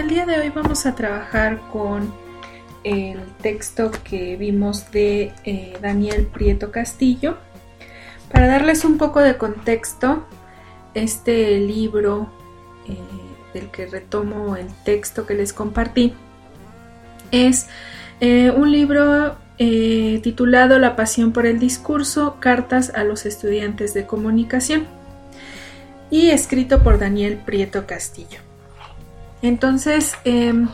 el día de hoy vamos a trabajar con el texto que vimos de eh, Daniel Prieto Castillo. Para darles un poco de contexto, este libro eh, del que retomo el texto que les compartí es eh, un libro titulado La pasión por el discurso, cartas a los estudiantes de comunicación y escrito por Daniel Prieto Castillo. Entonces, em,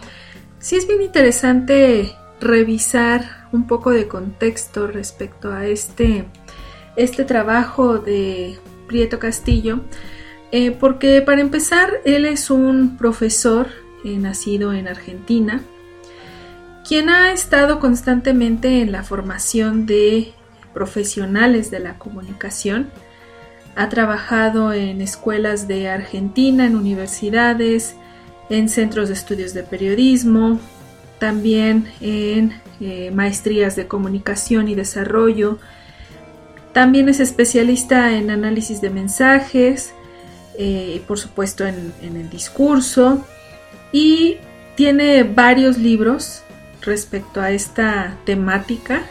sí es bien interesante revisar un poco de contexto respecto a este, este trabajo de Prieto Castillo, eh, porque para empezar, él es un profesor eh, nacido en Argentina, quien ha estado constantemente en la formación de profesionales de la comunicación, ha trabajado en escuelas de Argentina, en universidades, en centros de estudios de periodismo, también en eh, maestrías de comunicación y desarrollo. También es especialista en análisis de mensajes, eh, por supuesto en, en el discurso y tiene varios libros respecto a esta temática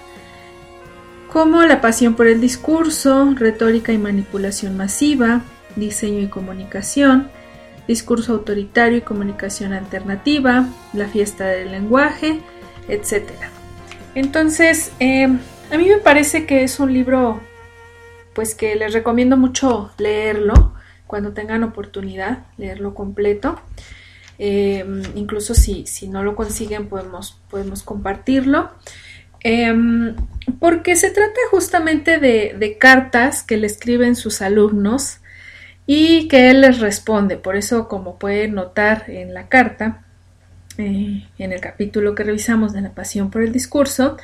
como La pasión por el discurso, retórica y manipulación masiva, diseño y comunicación, discurso autoritario y comunicación alternativa, la fiesta del lenguaje, etc. Entonces, em, a mí me parece que es un libro, pues que les recomiendo mucho leerlo cuando tengan oportunidad, leerlo completo. Em, incluso si, si, no lo consiguen, podemos, podemos compartirlo. Em, porque se trata justamente de, de cartas que le escriben sus alumnos y que él les responde. Por eso, como pueden notar en la carta, eh, en el capítulo que revisamos de la pasión por el discurso,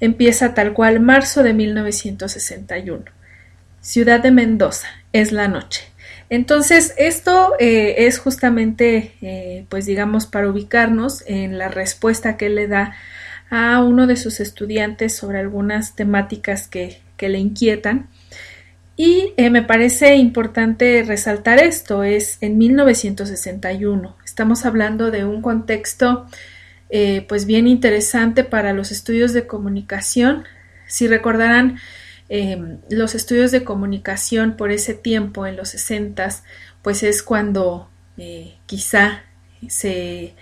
empieza tal cual marzo de 1961. Ciudad de Mendoza, es la noche. Entonces, esto eh, es justamente, eh, pues digamos, para ubicarnos en la respuesta que él le da a uno de sus estudiantes sobre algunas temáticas que le inquietan y eh, me parece importante resaltar esto, es en 1961. Estamos hablando de un contexto eh, pues bien interesante para los estudios de comunicación. Si recordarán, em, los estudios de comunicación por ese tiempo, en los 60, pues es cuando eh, quizá se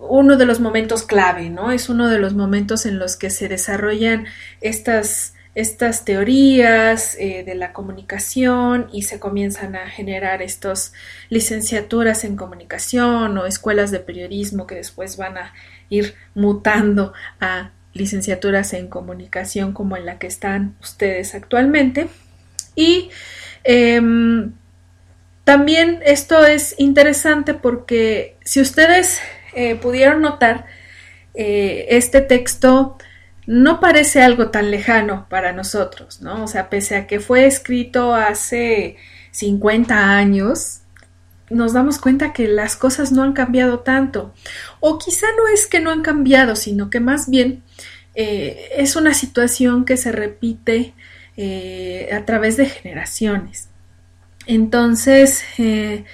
uno de los momentos clave, ¿no? Es uno de los momentos en los que se desarrollan estas estas teorías eh, de la comunicación y se comienzan a generar estas licenciaturas en comunicación o escuelas de periodismo que después van a ir mutando a licenciaturas en comunicación como en la que están ustedes actualmente. Y em, también esto es interesante porque si ustedes eh, pudieron notar, eh, este texto no parece algo tan lejano para nosotros, ¿no? O sea, pese a que fue escrito hace 50 años, nos damos cuenta que las cosas no han cambiado tanto. O quizá no es que no han cambiado, sino que más bien eh, es una situación que se repite eh, a través de generaciones. Entonces, eh,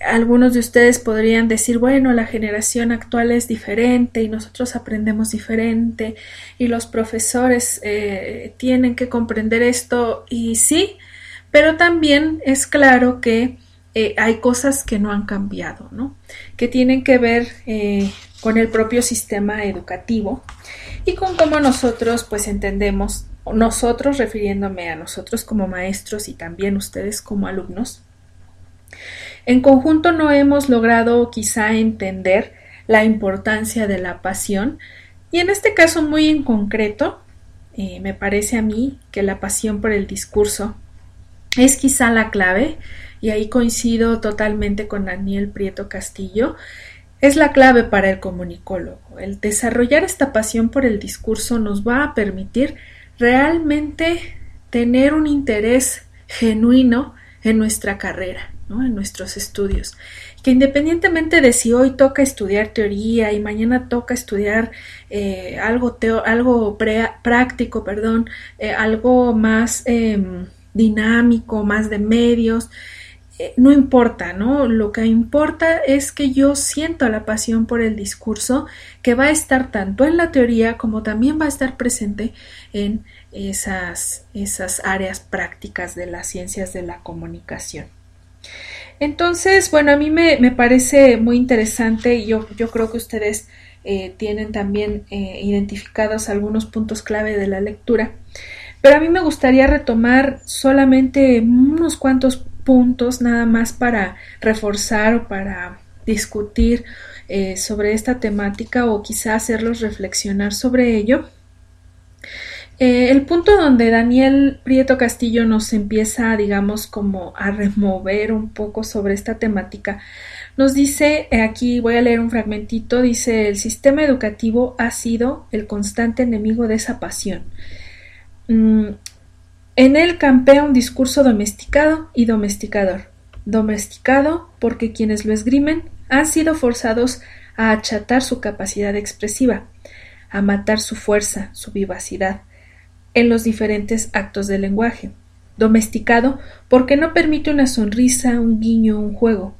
algunos de ustedes podrían decir, bueno, la generación actual es diferente y nosotros aprendemos diferente y los profesores eh, tienen que comprender esto y sí, pero también es claro que eh, hay cosas que no han cambiado, ¿no? Que tienen que ver eh, con el propio sistema educativo y con cómo nosotros pues entendemos, nosotros refiriéndome a nosotros como maestros y también ustedes como alumnos, en conjunto no hemos logrado quizá entender la importancia de la pasión y en este caso muy en concreto, eh, me parece a mí que la pasión por el discurso es quizá la clave y ahí coincido totalmente con Daniel Prieto Castillo, es la clave para el comunicólogo. El desarrollar esta pasión por el discurso nos va a permitir realmente tener un interés genuino en nuestra carrera en nuestros estudios. Que independientemente de si hoy toca estudiar teoría y mañana toca estudiar eh, algo, algo práctico, perdón, eh, algo más em, dinámico, más de medios, eh, no importa, ¿no? Lo que importa es que yo siento la pasión por el discurso que va a estar tanto en la teoría como también va a estar presente en esas, esas áreas prácticas de las ciencias de la comunicación. Entonces, bueno, a mí me, parece muy interesante y yo, yo creo que ustedes eh, tienen también eh, identificados algunos puntos clave de la lectura. Pero a mí me gustaría retomar solamente unos cuantos puntos nada más para reforzar o para discutir eh, sobre esta temática o quizá hacerlos reflexionar sobre ello. Eh, el punto donde Daniel Prieto Castillo nos empieza, digamos, como a remover un poco sobre esta temática, nos dice, eh, aquí voy a leer un fragmentito, dice, el sistema educativo ha sido el constante enemigo de esa pasión. Mm, en él campea un discurso domesticado y domesticador. Domesticado porque quienes lo esgrimen han sido forzados a achatar su capacidad expresiva, a matar su fuerza, su vivacidad, en los diferentes actos del lenguaje. Domesticado porque no permite una sonrisa, un guiño, un juego,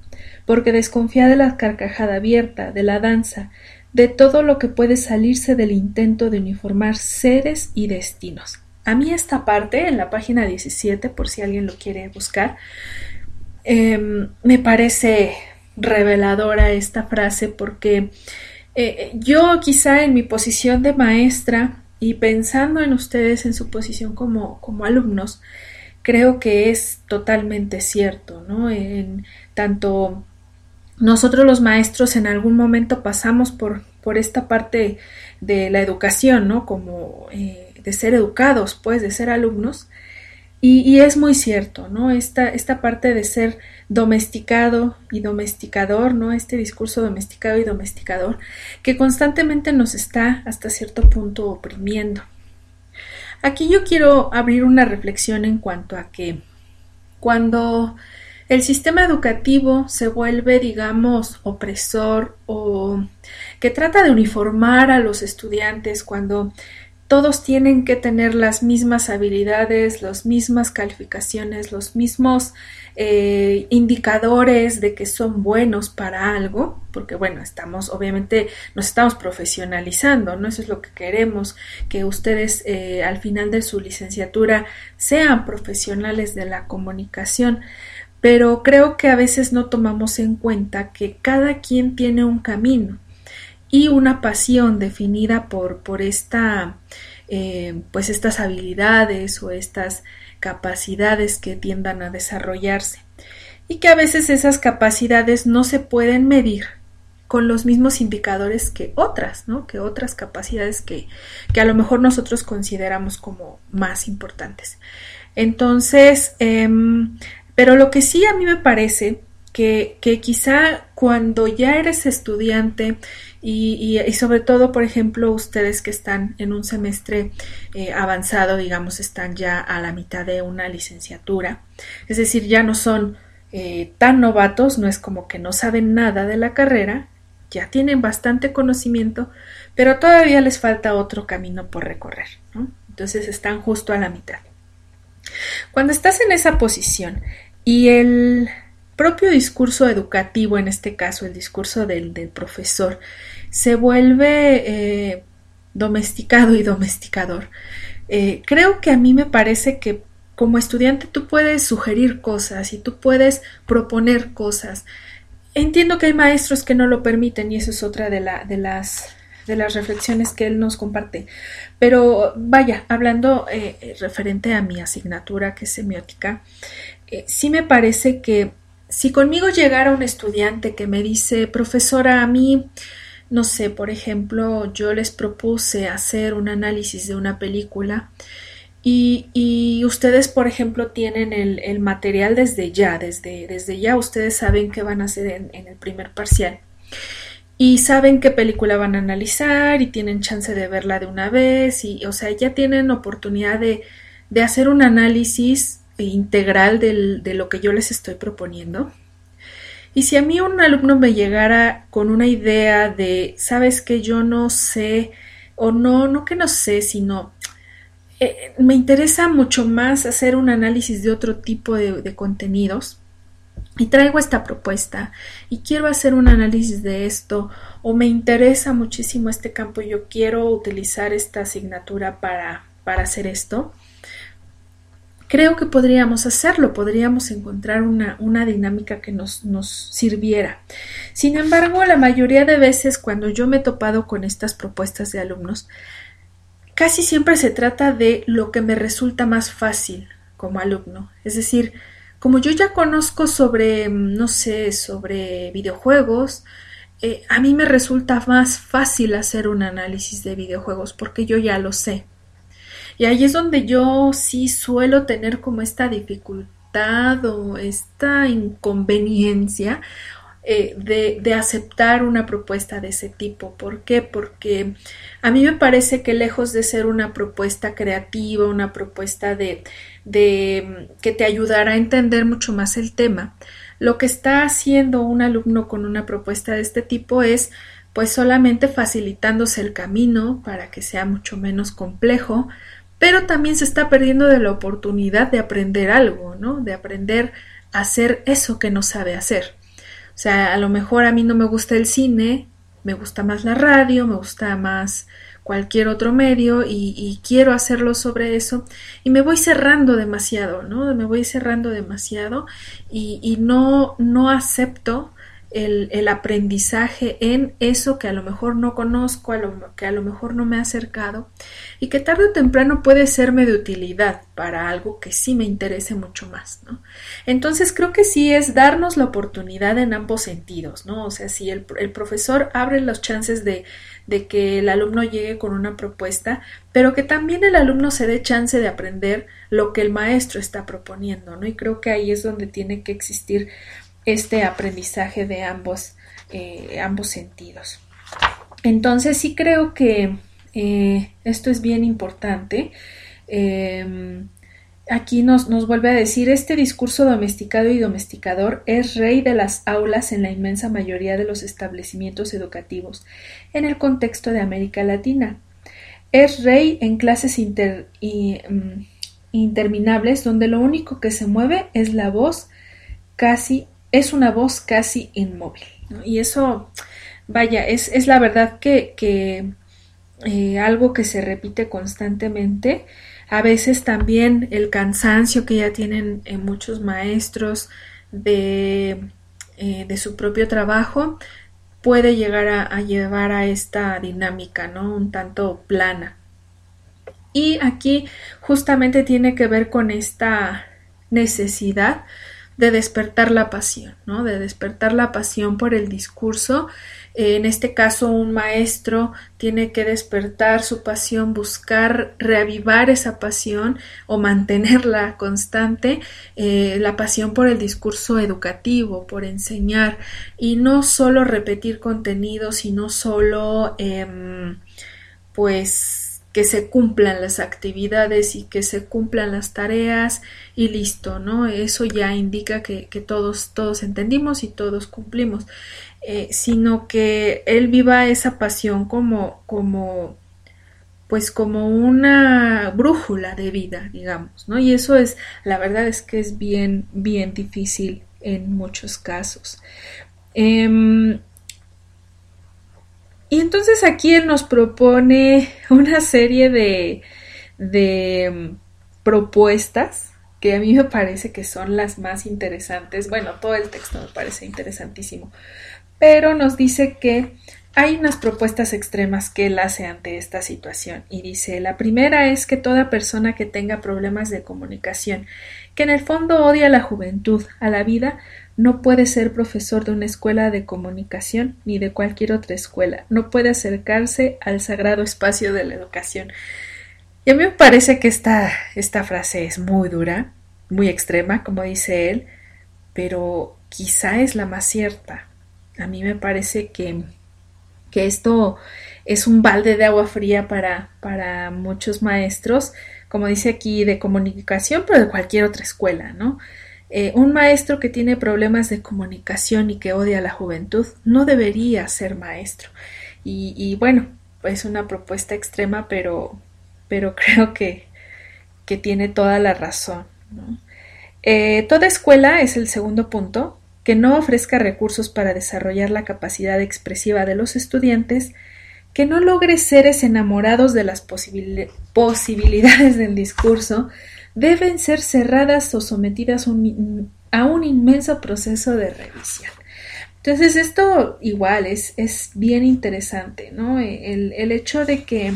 porque desconfía de la carcajada abierta, de la danza, de todo lo que puede salirse del intento de uniformar seres y destinos. A mí esta parte, en la página 17, por si alguien lo quiere buscar, em, me parece reveladora esta frase porque eh, yo quizá en mi posición de maestra y pensando en ustedes en su posición como, como alumnos, creo que es totalmente cierto, ¿no? En tanto nosotros los maestros en algún momento pasamos por, por esta parte de la educación, ¿no? Como eh, de ser educados, pues, de ser alumnos. Y, es muy cierto, ¿no? Esta, esta parte de ser domesticado y domesticador, ¿no? Este discurso domesticado y domesticador que constantemente nos está hasta cierto punto oprimiendo. Aquí yo quiero abrir una reflexión en cuanto a que cuando el sistema educativo se vuelve, digamos, opresor o que trata de uniformar a los estudiantes cuando todos tienen que tener las mismas habilidades, las mismas calificaciones, los mismos eh, indicadores de que son buenos para algo, porque bueno, estamos, obviamente, nos estamos profesionalizando, ¿no? Eso es lo que queremos, que ustedes eh, al final de su licenciatura sean profesionales de la comunicación, pero creo que a veces no tomamos en cuenta que cada quien tiene un camino y una pasión definida por, por esta, eh, pues estas habilidades o estas capacidades que tiendan a desarrollarse y que a veces esas capacidades no se pueden medir con los mismos indicadores que otras, ¿no? Que otras capacidades que, que a lo mejor nosotros consideramos como más importantes. Entonces, em, pero lo que sí a mí me parece que, que quizá cuando ya eres estudiante y, sobre todo, por ejemplo, ustedes que están en un semestre eh, avanzado, digamos, están ya a la mitad de una licenciatura, es decir, ya no son eh, tan novatos, no es como que no saben nada de la carrera, ya tienen bastante conocimiento, pero todavía les falta otro camino por recorrer, ¿no? Entonces están justo a la mitad. Cuando estás en esa posición y el propio discurso educativo, en este caso el discurso del profesor, se vuelve eh, domesticado y domesticador. Eh, creo que a mí me parece que como estudiante tú puedes sugerir cosas y tú puedes proponer cosas. Entiendo que hay maestros que no lo permiten y eso es otra de, la, de, las, de las reflexiones que él nos comparte. Pero vaya, hablando eh, referente a mi asignatura que es semiótica, sí me parece que si conmigo llegara un estudiante que me dice, profesora, a mí no sé, por ejemplo, yo les propuse hacer un análisis de una película y, ustedes, por ejemplo, tienen el, material desde ya, desde, desde, ya ustedes saben qué van a hacer en, el primer parcial y saben qué película van a analizar y tienen chance de verla de una vez y, o sea, ya tienen oportunidad de, de hacer un análisis integral de lo que yo les estoy proponiendo. Y si a mí un alumno me llegara con una idea de, sabes que yo no sé, o no, no que no sé, sino eh, me interesa mucho más hacer un análisis de otro tipo de, contenidos, y traigo esta propuesta y quiero hacer un análisis de esto o me interesa muchísimo este campo y yo quiero utilizar esta asignatura para, para hacer esto, creo que podríamos hacerlo, podríamos encontrar una, una dinámica que nos, nos, sirviera. Sin embargo, la mayoría de veces cuando yo me he topado con estas propuestas de alumnos, casi siempre se trata de lo que me resulta más fácil como alumno. Es decir, como yo ya conozco sobre, no sé, sobre videojuegos, eh, a mí me resulta más fácil hacer un análisis de videojuegos porque yo ya lo sé. Y ahí es donde yo sí suelo tener como esta dificultad o esta inconveniencia eh, de, de, aceptar una propuesta de ese tipo. ¿Por qué? Porque a mí me parece que lejos de ser una propuesta creativa, una propuesta de, de que te ayudará a entender mucho más el tema, lo que está haciendo un alumno con una propuesta de este tipo es pues solamente facilitándose el camino para que sea mucho menos complejo, pero también se está perdiendo de la oportunidad de aprender algo, ¿no? De aprender a hacer eso que no sabe hacer. O sea, a lo mejor a mí no me gusta el cine, me gusta más la radio, me gusta más cualquier otro medio y, quiero hacerlo sobre eso y me voy cerrando demasiado, ¿no? Me voy cerrando demasiado y, y no, no acepto el, aprendizaje en eso que a lo mejor no conozco, a lo, que a lo mejor no me ha acercado y que tarde o temprano puede serme de utilidad para algo que sí me interese mucho más, ¿no? Entonces creo que sí es darnos la oportunidad en ambos sentidos, ¿no? O sea, si el, profesor abre los chances de, de que el alumno llegue con una propuesta, pero que también el alumno se dé chance de aprender lo que el maestro está proponiendo, ¿no? Y creo que ahí es donde tiene que existir este aprendizaje de ambos, eh, ambos sentidos. Entonces sí creo que eh, esto es bien importante. Em, aquí nos, nos, vuelve a decir, este discurso domesticado y domesticador es rey de las aulas en la inmensa mayoría de los establecimientos educativos en el contexto de América Latina. Es rey en clases mm, interminables donde lo único que se mueve es la voz casi es una voz casi inmóvil. Y eso, vaya, es, es la verdad que, que eh, algo que se repite constantemente. A veces también el cansancio que ya tienen eh, muchos maestros de, eh, de, su propio trabajo puede llegar a, a, llevar a esta dinámica, ¿no? Un tanto plana. Y aquí justamente tiene que ver con esta necesidad de despertar la pasión, ¿no? De despertar la pasión por el discurso. En este caso, un maestro tiene que despertar su pasión, buscar reavivar esa pasión o mantenerla constante, eh, la pasión por el discurso educativo, por enseñar, y no solo repetir contenidos, sino solo, eh, pues, que se cumplan las actividades y que se cumplan las tareas y listo, ¿no? Eso ya indica que, todos, todos entendimos y todos cumplimos, eh, sino que él viva esa pasión como, como, pues como una brújula de vida, digamos, ¿no? Y eso es, la verdad es que es bien, bien difícil en muchos casos. Em, y entonces aquí él nos propone una serie de, de mm, propuestas que a mí me parece que son las más interesantes. Bueno, todo el texto me parece interesantísimo, pero nos dice que hay unas propuestas extremas que él hace ante esta situación y dice, la primera es que toda persona que tenga problemas de comunicación, que en el fondo odia a la juventud, a la vida, no puede ser profesor de una escuela de comunicación ni de cualquier otra escuela. No puede acercarse al sagrado espacio de la educación. Y a mí me parece que esta, esta frase es muy dura, muy extrema, como dice él, pero quizá es la más cierta. A mí me parece que, que esto es un balde de agua fría para, para muchos maestros, como dice aquí, de comunicación, pero de cualquier otra escuela, ¿no? Eh, un maestro que tiene problemas de comunicación y que odia a la juventud no debería ser maestro. Y, bueno, es una propuesta extrema, pero, pero creo que, que tiene toda la razón. Eh, toda escuela es el segundo punto. que no ofrezca recursos para desarrollar la capacidad expresiva de los estudiantes, que no logre seres enamorados de las posibilidades del discurso, deben ser cerradas o sometidas a un inmenso proceso de revisión. Entonces esto igual es, es bien interesante, ¿no? El, el hecho de que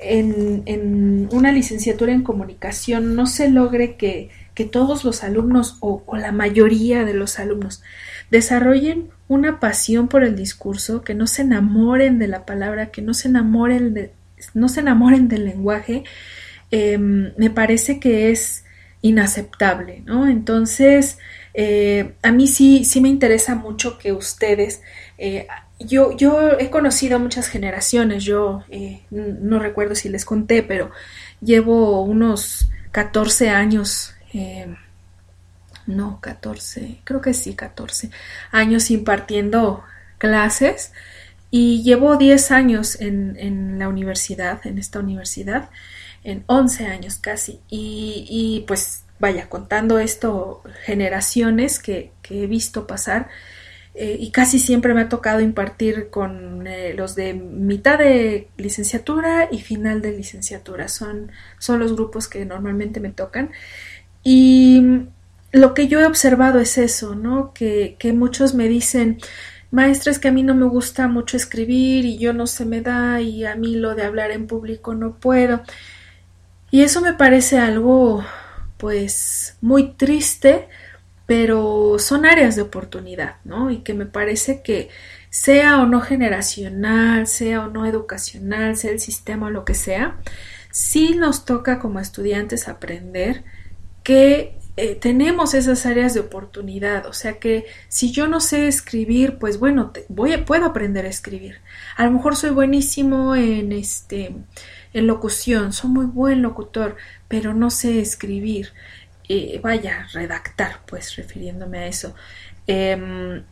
en, en, una licenciatura en comunicación no se logre que, que todos los alumnos o, o, la mayoría de los alumnos desarrollen una pasión por el discurso, que no se enamoren de la palabra, que no se enamoren, de, no se enamoren del lenguaje, eh, me parece que es inaceptable, ¿no? Entonces, eh, a mí sí, sí me interesa mucho que ustedes, eh, yo, yo he conocido muchas generaciones, yo eh, no recuerdo si les conté, pero llevo unos 14 años, no, 14, creo que sí, 14 años impartiendo clases y llevo 10 años en, en la universidad, en esta universidad, en 11 años casi, y, y pues vaya, contando esto, generaciones que, que he visto pasar eh, y casi siempre me ha tocado impartir con eh, los de mitad de licenciatura y final de licenciatura. Son, son los grupos que normalmente me tocan. Y lo que yo he observado es eso, ¿no? Que, que muchos me dicen, maestra, es que a mí no me gusta mucho escribir y yo no se me da y a mí lo de hablar en público no puedo. Y eso me parece algo pues muy triste, pero son áreas de oportunidad, ¿no? Y que me parece que sea o no generacional, sea o no educacional, sea el sistema o lo que sea, sí nos toca como estudiantes aprender que eh, tenemos esas áreas de oportunidad, o sea que si yo no sé escribir, pues bueno, voy puedo aprender a escribir. A lo mejor soy buenísimo en este en locución, soy muy buen locutor, pero no sé escribir. Eh, vaya, redactar, pues refiriéndome a eso. Em,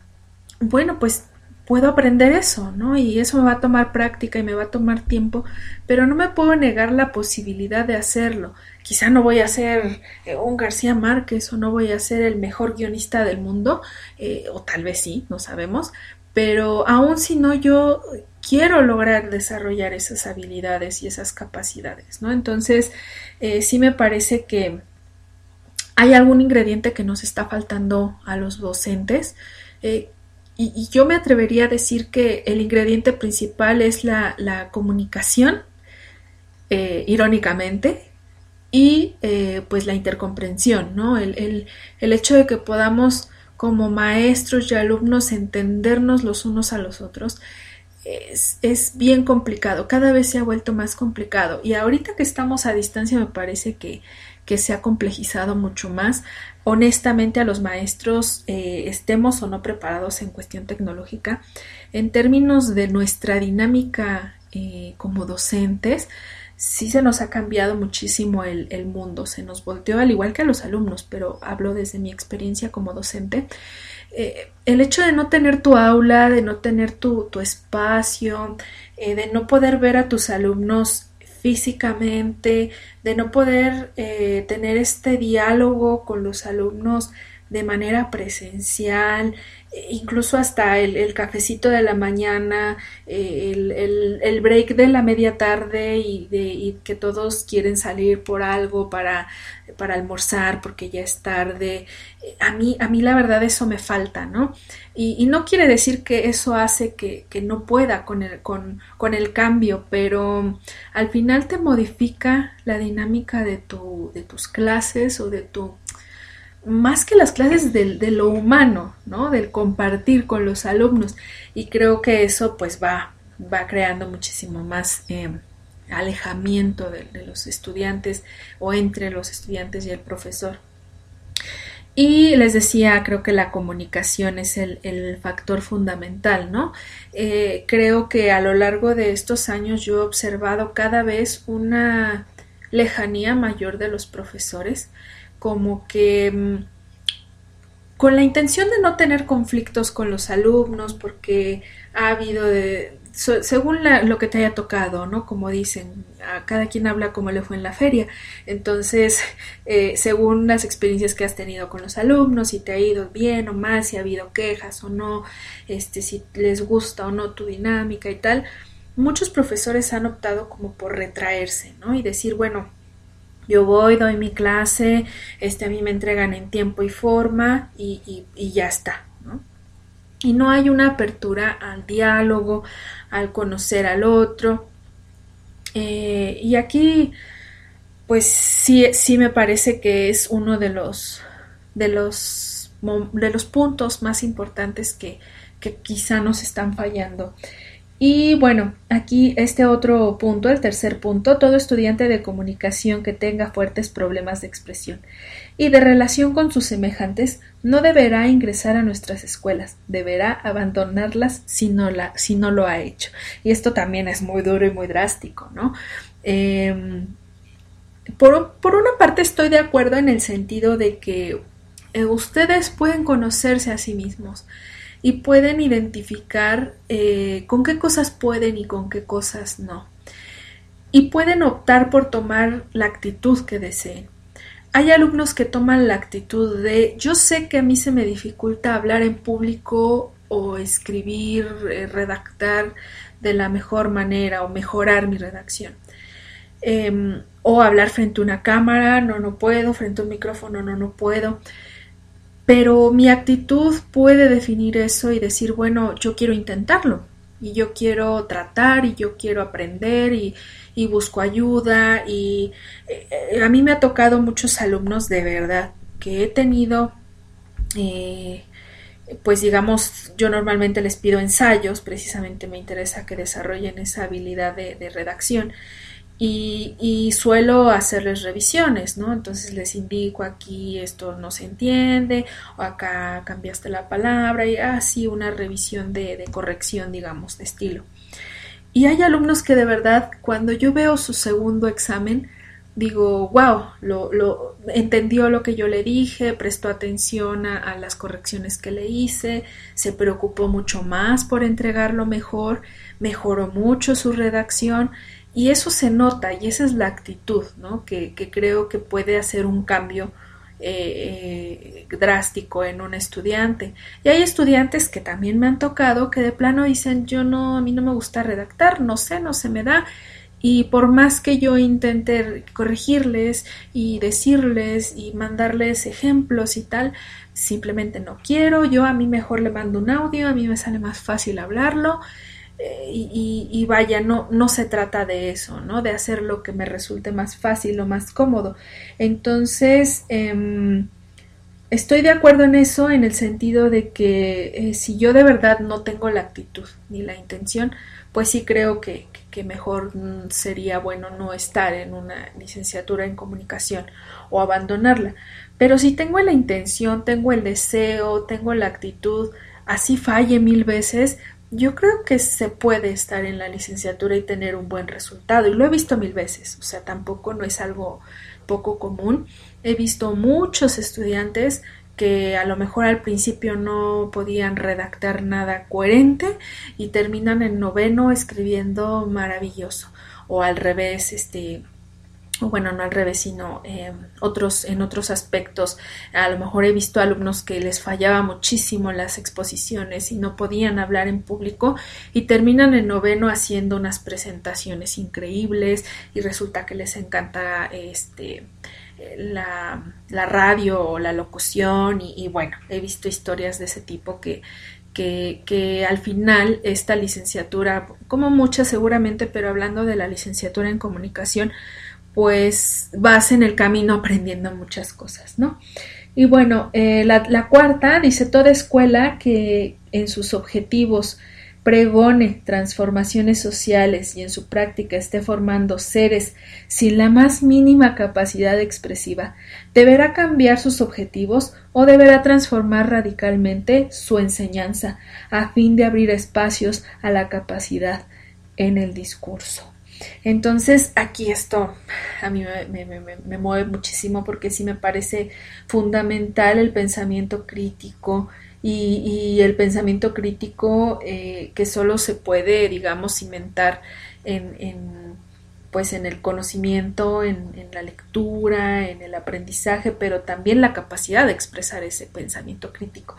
bueno, pues puedo aprender eso, ¿no? Y eso me va a tomar práctica y me va a tomar tiempo, pero no me puedo negar la posibilidad de hacerlo. Quizá no voy a ser eh, un García Márquez o no voy a ser el mejor guionista del mundo, eh, o tal vez sí, no sabemos, pero aún si no, yo quiero lograr desarrollar esas habilidades y esas capacidades, ¿no? Entonces, eh, sí me parece que hay algún ingrediente que nos está faltando a los docentes. Eh, y, yo me atrevería a decir que el ingrediente principal es la, comunicación, eh, irónicamente, y pues la intercomprensión, ¿no? el, el hecho de que podamos como maestros y alumnos entendernos los unos a los otros es, bien complicado, cada vez se ha vuelto más complicado y ahorita que estamos a distancia me parece que, que se ha complejizado mucho más. Honestamente a los maestros eh, estemos o no preparados en cuestión tecnológica, en términos de nuestra dinámica eh, como docentes, sí se nos ha cambiado muchísimo el, el, mundo, se nos volteó al igual que a los alumnos, pero hablo desde mi experiencia como docente. Eh, el hecho de no tener tu aula, de no tener tu, tu espacio, eh, de no poder ver a tus alumnos físicamente, de no poder eh, tener este diálogo con los alumnos de manera presencial, incluso hasta el, cafecito de la mañana, eh, el, break de la media tarde y, de, que todos quieren salir por algo para, para almorzar porque ya es tarde. A mí, a mí la verdad eso me falta, ¿no? Y, no quiere decir que eso hace que, que no pueda con el, con, con el cambio, pero al final te modifica la dinámica de, tu, de tus clases o de tu más que las clases de, lo humano, ¿no? Del compartir con los alumnos. Y creo que eso pues va, va creando muchísimo más eh, alejamiento de, los estudiantes o entre los estudiantes y el profesor. Y les decía, creo que la comunicación es el, factor fundamental, ¿no? Eh, creo que a lo largo de estos años yo he observado cada vez una lejanía mayor de los profesores como que mm, con la intención de no tener conflictos con los alumnos, porque ha habido de, según lo que te haya tocado, ¿no? Como dicen, a cada quien habla como le fue en la feria. Entonces, eh, según las experiencias que has tenido con los alumnos, si te ha ido bien o mal, si ha habido quejas o no, este, si les gusta o no tu dinámica y tal, muchos profesores han optado como por retraerse, ¿no? Y decir, bueno, yo voy, doy mi clase, este, a mí me entregan en tiempo y forma y, ya está. Y no hay una apertura al diálogo, al conocer al otro. Eh, y aquí, pues sí, sí me parece que es uno de los, de los, de los puntos más importantes que, que quizá nos están fallando. Y bueno, aquí este otro punto, el tercer punto, todo estudiante de comunicación que tenga fuertes problemas de expresión y de relación con sus semejantes no deberá ingresar a nuestras escuelas, deberá abandonarlas si no, la, si no lo ha hecho. Y esto también es muy duro y muy drástico, ¿no? Em, por, por, una parte estoy de acuerdo en el sentido de que eh, ustedes pueden conocerse a sí mismos y pueden identificar eh, con qué cosas pueden y con qué cosas no. Y pueden optar por tomar la actitud que deseen. Hay alumnos que toman la actitud de yo sé que a mí se me dificulta hablar en público o escribir, eh, redactar de la mejor manera o mejorar mi redacción. Em, o hablar frente a una cámara, no, no puedo, frente a un micrófono, no, no puedo. Pero mi actitud puede definir eso y decir, bueno, yo quiero intentarlo y yo quiero tratar y yo quiero aprender y, busco ayuda y eh, a mí me ha tocado muchos alumnos de verdad que he tenido eh, pues digamos, yo normalmente les pido ensayos, precisamente me interesa que desarrollen esa habilidad de redacción y, suelo hacerles revisiones, ¿no? Entonces les indico aquí esto no se entiende, o acá cambiaste la palabra, y así una revisión de, corrección, digamos, de estilo. Y hay alumnos que de verdad, cuando yo veo su segundo examen, digo, wow, lo, lo, entendió lo que yo le dije, prestó atención a, las correcciones que le hice, se preocupó mucho más por entregarlo mejor, mejoró mucho su redacción y eso se nota y esa es la actitud, ¿no? Que, creo que puede hacer un cambio eh, eh, drástico en un estudiante. Y hay estudiantes que también me han tocado que de plano dicen yo no, a mí no me gusta redactar, no sé, no se me da. Y por más que yo intente corregirles y decirles y mandarles ejemplos y tal, simplemente no quiero. Yo a mí mejor le mando un audio, a mí me sale más fácil hablarlo y, vaya, no, no se trata de eso, ¿no? De hacer lo que me resulte más fácil o más cómodo. Entonces, em, estoy de acuerdo en eso en el sentido de que eh, si yo de verdad no tengo la actitud ni la intención, pues sí creo que, que mejor sería bueno no estar en una licenciatura en comunicación o abandonarla. Pero si tengo la intención, tengo el deseo, tengo la actitud, así falle mil veces, yo creo que se puede estar en la licenciatura y tener un buen resultado y lo he visto mil veces, o sea, tampoco no es algo poco común. He visto muchos estudiantes que a lo mejor al principio no podían redactar nada coherente y terminan en noveno escribiendo maravilloso o al revés, este bueno, no al revés, sino eh, otros, en otros aspectos. A lo mejor he visto alumnos que les fallaba muchísimo las exposiciones y no podían hablar en público y terminan en noveno haciendo unas presentaciones increíbles y resulta que les encanta este la, la radio o la locución y, y, bueno, he visto historias de ese tipo que, que, que, al final esta licenciatura, como muchas seguramente, pero hablando de la licenciatura en comunicación, pues vas en el camino aprendiendo muchas cosas, ¿no? Y bueno, eh, la, cuarta dice toda escuela que en sus objetivos pregone transformaciones sociales y en su práctica esté formando seres sin la más mínima capacidad expresiva, deberá cambiar sus objetivos o deberá transformar radicalmente su enseñanza a fin de abrir espacios a la capacidad en el discurso. Entonces, aquí esto a mí me, mueve muchísimo porque sí me parece fundamental el pensamiento crítico y, el pensamiento crítico eh, que solo se puede, digamos, cimentar en, en pues en el conocimiento, en, la lectura, en el aprendizaje, pero también la capacidad de expresar ese pensamiento crítico.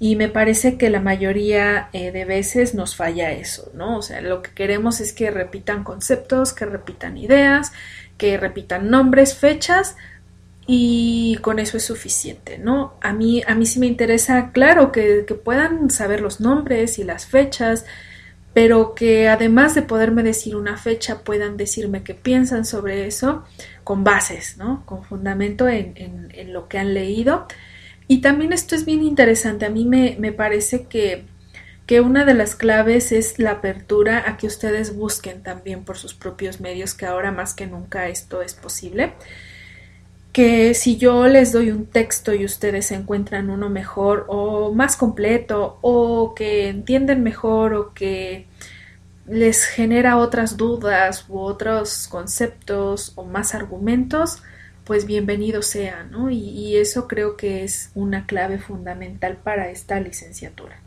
Y me parece que la mayoría eh, de veces nos falla eso, ¿no? O sea, lo que queremos es que repitan conceptos, que repitan ideas, que repitan nombres, fechas, y con eso es suficiente, ¿no? A mí, a mí sí me interesa, claro, que, que puedan saber los nombres y las fechas, pero que además de poderme decir una fecha, puedan decirme qué piensan sobre eso con bases, ¿no? Con fundamento en, en, lo que han leído. Y también esto es bien interesante. A mí me, me parece que, que una de las claves es la apertura a que ustedes busquen también por sus propios medios, que ahora más que nunca esto es posible que si yo les doy un texto y ustedes encuentran uno mejor o más completo o que entienden mejor o que les genera otras dudas u otros conceptos o más argumentos, pues bienvenido sea, ¿no? Y, eso creo que es una clave fundamental para esta licenciatura.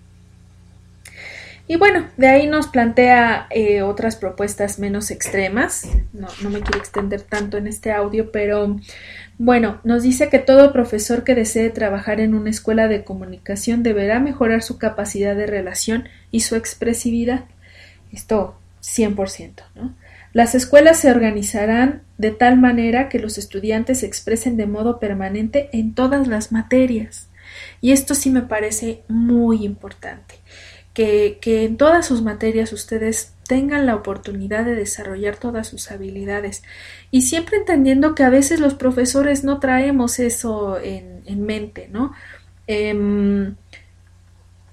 Y bueno, de ahí nos plantea eh, otras propuestas menos extremas. No, no me quiero extender tanto en este audio, pero bueno, nos dice que todo profesor que desee trabajar en una escuela de comunicación deberá mejorar su capacidad de relación y su expresividad. Esto 100%, ¿no? Las escuelas se organizarán de tal manera que los estudiantes se expresen de modo permanente en todas las materias. Y esto sí me parece muy importante, que, en todas sus materias ustedes tengan la oportunidad de desarrollar todas sus habilidades y siempre entendiendo que a veces los profesores no traemos eso en, mente, ¿no? Em,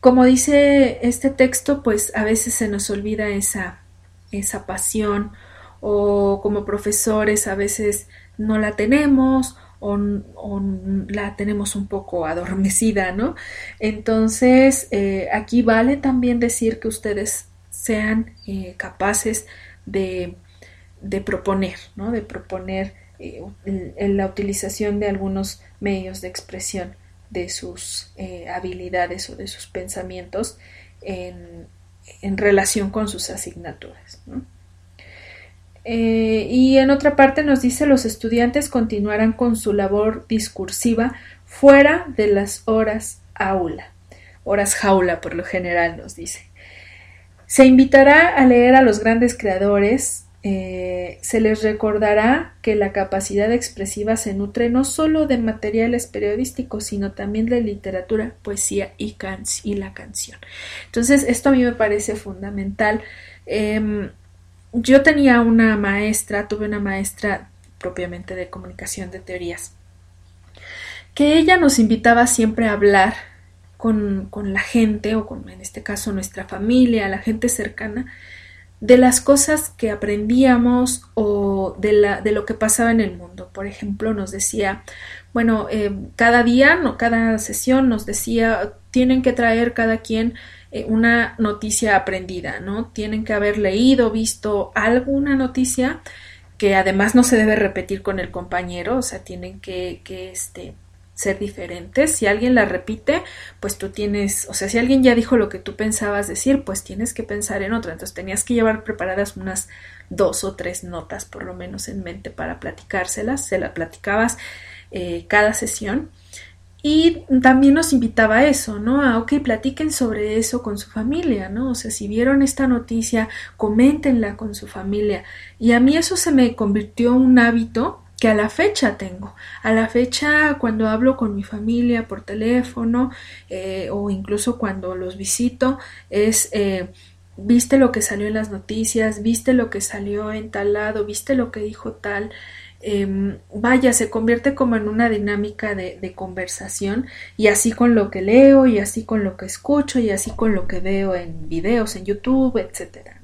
como dice este texto, pues a veces se nos olvida esa, esa pasión o como profesores a veces no la tenemos o, la tenemos un poco adormecida, ¿no? Entonces, eh, aquí vale también decir que ustedes sean eh, capaces de, proponer, ¿no? de proponer eh, la utilización de algunos medios de expresión de sus habilidades o de sus pensamientos en, relación con sus asignaturas. Y en otra parte nos dice los estudiantes continuarán con su labor discursiva fuera de las horas aula, horas jaula por lo general nos dice. Se invitará a leer a los grandes creadores, eh, se les recordará que la capacidad expresiva se nutre no solo de materiales periodísticos, sino también de literatura, poesía y, y la canción. Entonces, esto a mí me parece fundamental. Em, yo tenía una maestra, tuve una maestra propiamente de comunicación de teorías, que ella nos invitaba siempre a hablar con, la gente, o con, en este caso nuestra familia, la gente cercana, de las cosas que aprendíamos o de, la, de lo que pasaba en el mundo. Por ejemplo, nos decía, bueno, eh, cada día, no, cada sesión nos decía, tienen que traer cada quien eh, una noticia aprendida, ¿no? Tienen que haber leído, visto alguna noticia que además no se debe repetir con el compañero, o sea, tienen que, que este, ser diferentes. Si alguien la repite, pues tú tienes, o sea, si alguien ya dijo lo que tú pensabas decir, pues tienes que pensar en otra. Entonces tenías que llevar preparadas unas dos o tres notas por lo menos en mente para platicárselas. Se la platicabas eh, cada sesión. Y también nos invitaba a eso, ¿no? A, ok, platiquen sobre eso con su familia, ¿no? O sea, si vieron esta noticia, coméntenla con su familia. Y a mí eso se me convirtió en un hábito que a la fecha tengo. A la fecha cuando hablo con mi familia por teléfono eh, o incluso cuando los visito es... Eh, viste lo que salió en las noticias, viste lo que salió en tal lado, viste lo que dijo tal. Em, vaya, se convierte como en una dinámica de, conversación y así con lo que leo y así con lo que escucho y así con lo que veo en videos en YouTube, etcétera.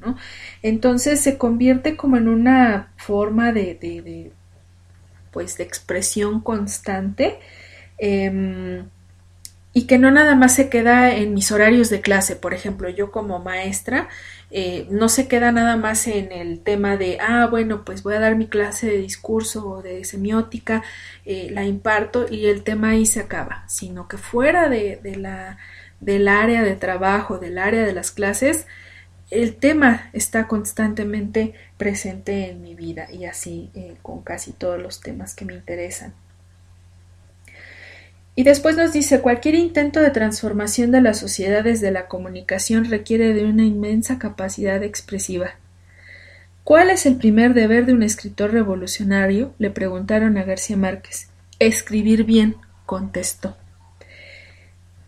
Entonces se convierte como en una forma de, de pues de expresión constante em, y que no nada más se queda en mis horarios de clase, por ejemplo, yo como maestra, eh, no se queda nada más en el tema de, ah, bueno, pues voy a dar mi clase de discurso o de semiótica, eh, la imparto y el tema ahí se acaba, sino que fuera de, de la, del área de trabajo, del área de las clases, el tema está constantemente presente en mi vida y así eh, con casi todos los temas que me interesan. Y después nos dice, cualquier intento de transformación de las sociedades de la comunicación requiere de una inmensa capacidad expresiva. ¿Cuál es el primer deber de un escritor revolucionario? le preguntaron a García Márquez. Escribir bien, contestó.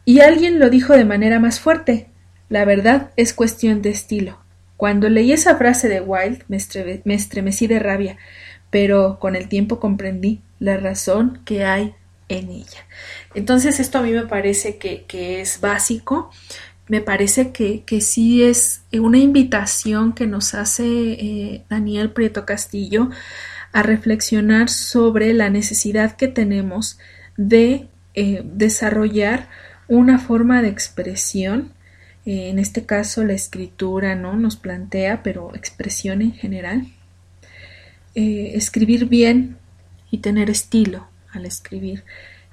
Y alguien lo dijo de manera más fuerte. La verdad es cuestión de estilo. Cuando leí esa frase de Wilde me, me estremecí de rabia, pero con el tiempo comprendí la razón que hay en ella. Entonces esto a mí me parece que, es básico, me parece que, sí es una invitación que nos hace eh, Daniel Prieto Castillo a reflexionar sobre la necesidad que tenemos de eh, desarrollar una forma de expresión. Eh, en este caso la escritura no nos plantea pero expresión en general. Escribir bien y tener estilo al escribir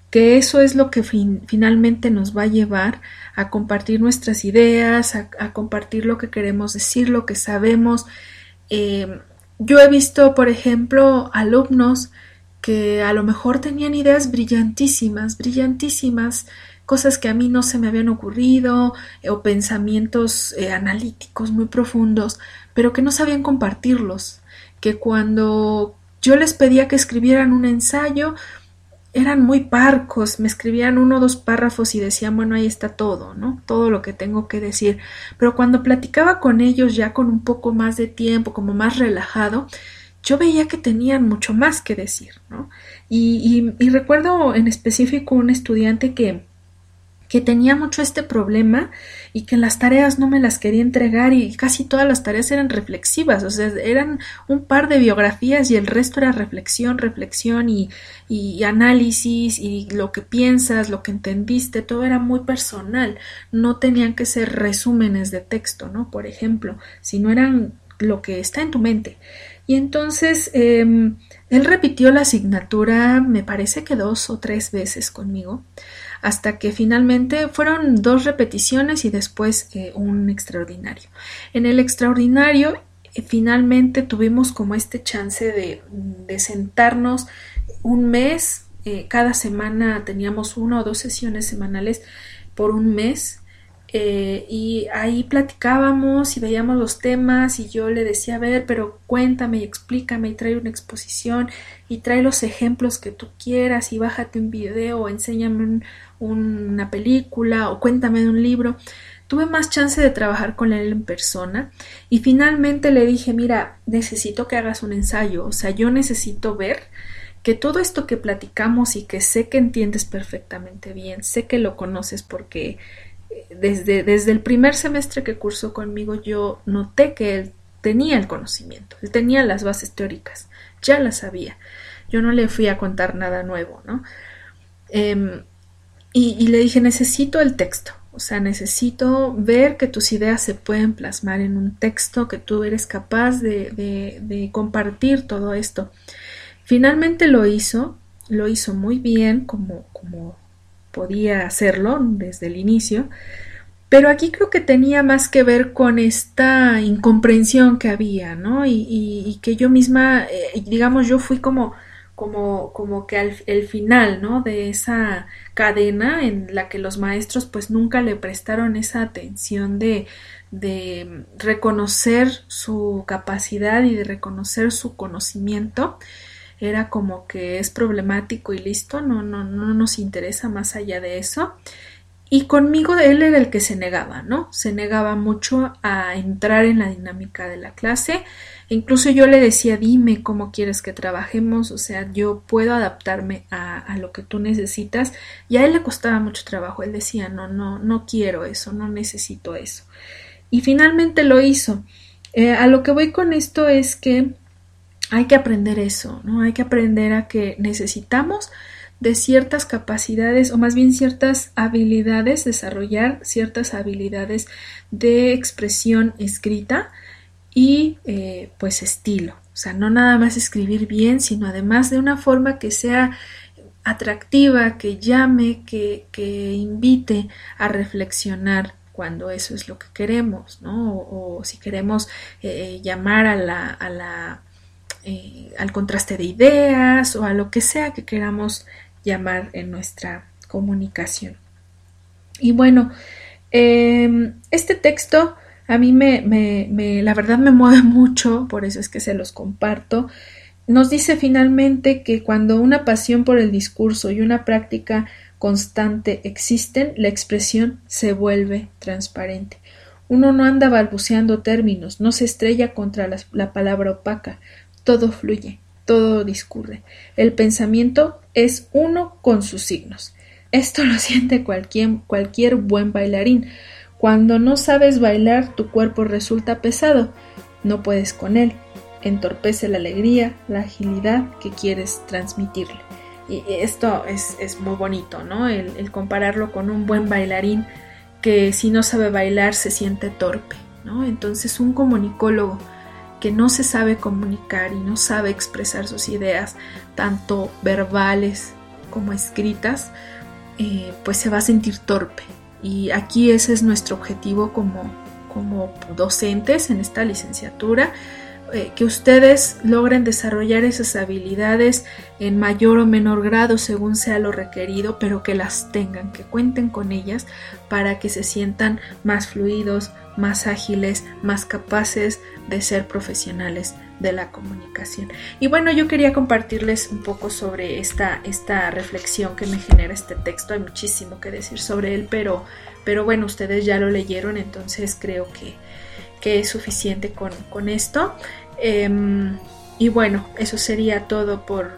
que eso es lo que finalmente nos va a llevar a compartir nuestras ideas, a, compartir lo que queremos decir, lo que sabemos. Eh, yo he visto, por ejemplo, alumnos que a lo mejor tenían ideas brillantísimas, brillantísimas, cosas que a mí no se me habían ocurrido, eh, o pensamientos eh, analíticos muy profundos, pero que no sabían compartirlos, que cuando yo les pedía que escribieran un ensayo, eran muy parcos, me escribían uno o dos párrafos y decían, bueno, ahí está todo, ¿no? Todo lo que tengo que decir. Pero cuando platicaba con ellos ya con un poco más de tiempo, como más relajado, yo veía que tenían mucho más que decir, ¿no? Y, y, y recuerdo en específico un estudiante que que tenía mucho este problema y que las tareas no me las quería entregar y casi todas las tareas eran reflexivas, o sea, eran un par de biografías y el resto era reflexión, reflexión y, análisis y lo que piensas, lo que entendiste, todo era muy personal, no tenían que ser resúmenes de texto, ¿no? Por ejemplo, sino eran lo que está en tu mente. Y entonces eh, él repitió la asignatura, me parece que dos o tres veces conmigo hasta que finalmente fueron dos repeticiones y después eh, un extraordinario. En el extraordinario eh, finalmente tuvimos como este chance de, de sentarnos un mes, eh, cada semana teníamos una o dos sesiones semanales por un mes eh, y ahí platicábamos y veíamos los temas y yo le decía, a ver, pero cuéntame y explícame y trae una exposición y trae los ejemplos que tú quieras y bájate un video o enséñame una película o cuéntame de un libro. Tuve más chance de trabajar con él en persona y finalmente le dije, mira, necesito que hagas un ensayo, o sea, yo necesito ver que todo esto que platicamos y que sé que entiendes perfectamente bien, sé que lo conoces porque desde, desde el primer semestre que cursó conmigo yo noté que él tenía el conocimiento, él tenía las bases teóricas, ya las sabía. Yo no le fui a contar nada nuevo, ¿no? Em, y, le dije, necesito el texto, o sea, necesito ver que tus ideas se pueden plasmar en un texto, que tú eres capaz de, de, de compartir todo esto. Finalmente lo hizo, lo hizo muy bien, como, como podía hacerlo desde el inicio, pero aquí creo que tenía más que ver con esta incomprensión que había, ¿no? Y, que yo misma, eh, digamos, yo fui como, como, como que al el final, ¿no? De esa cadena en la que los maestros pues nunca le prestaron esa atención de, de reconocer su capacidad y de reconocer su conocimiento era como que es problemático y listo, no, no, no nos interesa más allá de eso. Y conmigo él era el que se negaba, ¿no? Se negaba mucho a entrar en la dinámica de la clase. Incluso yo le decía, dime cómo quieres que trabajemos, o sea, yo puedo adaptarme a, lo que tú necesitas. Y a él le costaba mucho trabajo, él decía, no, no, no quiero eso, no necesito eso. Y finalmente lo hizo. Eh, a lo que voy con esto es que hay que aprender eso, ¿no? Hay que aprender a que necesitamos de ciertas capacidades o más bien ciertas habilidades, desarrollar ciertas habilidades de expresión escrita y eh, pues estilo. O sea, no nada más escribir bien, sino además de una forma que sea atractiva, que llame, que, que invite a reflexionar cuando eso es lo que queremos, ¿no? O, si queremos eh, llamar a la, a la eh, al contraste de ideas o a lo que sea que queramos llamar en nuestra comunicación. Y bueno, em, este texto a mí me, me, la verdad me mueve mucho, por eso es que se los comparto. Nos dice finalmente que cuando una pasión por el discurso y una práctica constante existen, la expresión se vuelve transparente. Uno no anda balbuceando términos, no se estrella contra la, palabra opaca, todo fluye, todo discurre. El pensamiento es uno con sus signos. Esto lo siente cualquier, buen bailarín. Cuando no sabes bailar, tu cuerpo resulta pesado, no puedes con él, entorpece la alegría, la agilidad que quieres transmitirle. Y esto es, muy bonito, ¿no? El, compararlo con un buen bailarín que si no sabe bailar se siente torpe, ¿no? Entonces un comunicólogo que no se sabe comunicar y no sabe expresar sus ideas, tanto verbales como escritas, eh, pues se va a sentir torpe. Y aquí ese es nuestro objetivo como, como docentes en esta licenciatura, eh, que ustedes logren desarrollar esas habilidades en mayor o menor grado según sea lo requerido, pero que las tengan, que cuenten con ellas para que se sientan más fluidos, más ágiles, más capaces de ser profesionales de la comunicación. Y bueno, yo quería compartirles un poco sobre esta, esta reflexión que me genera este texto. Hay muchísimo que decir sobre él, pero, pero bueno, ustedes ya lo leyeron, entonces creo que, que es suficiente con, esto. Em, y bueno, eso sería todo por,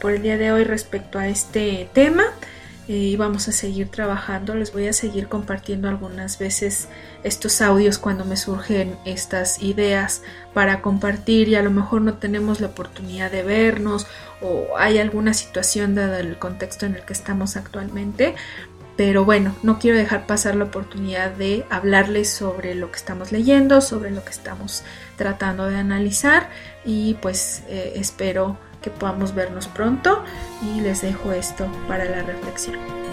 por el día de hoy respecto a este tema. Eh, y vamos a seguir trabajando. Les voy a seguir compartiendo algunas veces estos audios cuando me surgen estas ideas para compartir y a lo mejor no tenemos la oportunidad de vernos o hay alguna situación dado el contexto en el que estamos actualmente. Pero bueno, no quiero dejar pasar la oportunidad de hablarles sobre lo que estamos leyendo, sobre lo que estamos tratando de analizar y pues eh, espero que podamos vernos pronto y les dejo esto para la reflexión.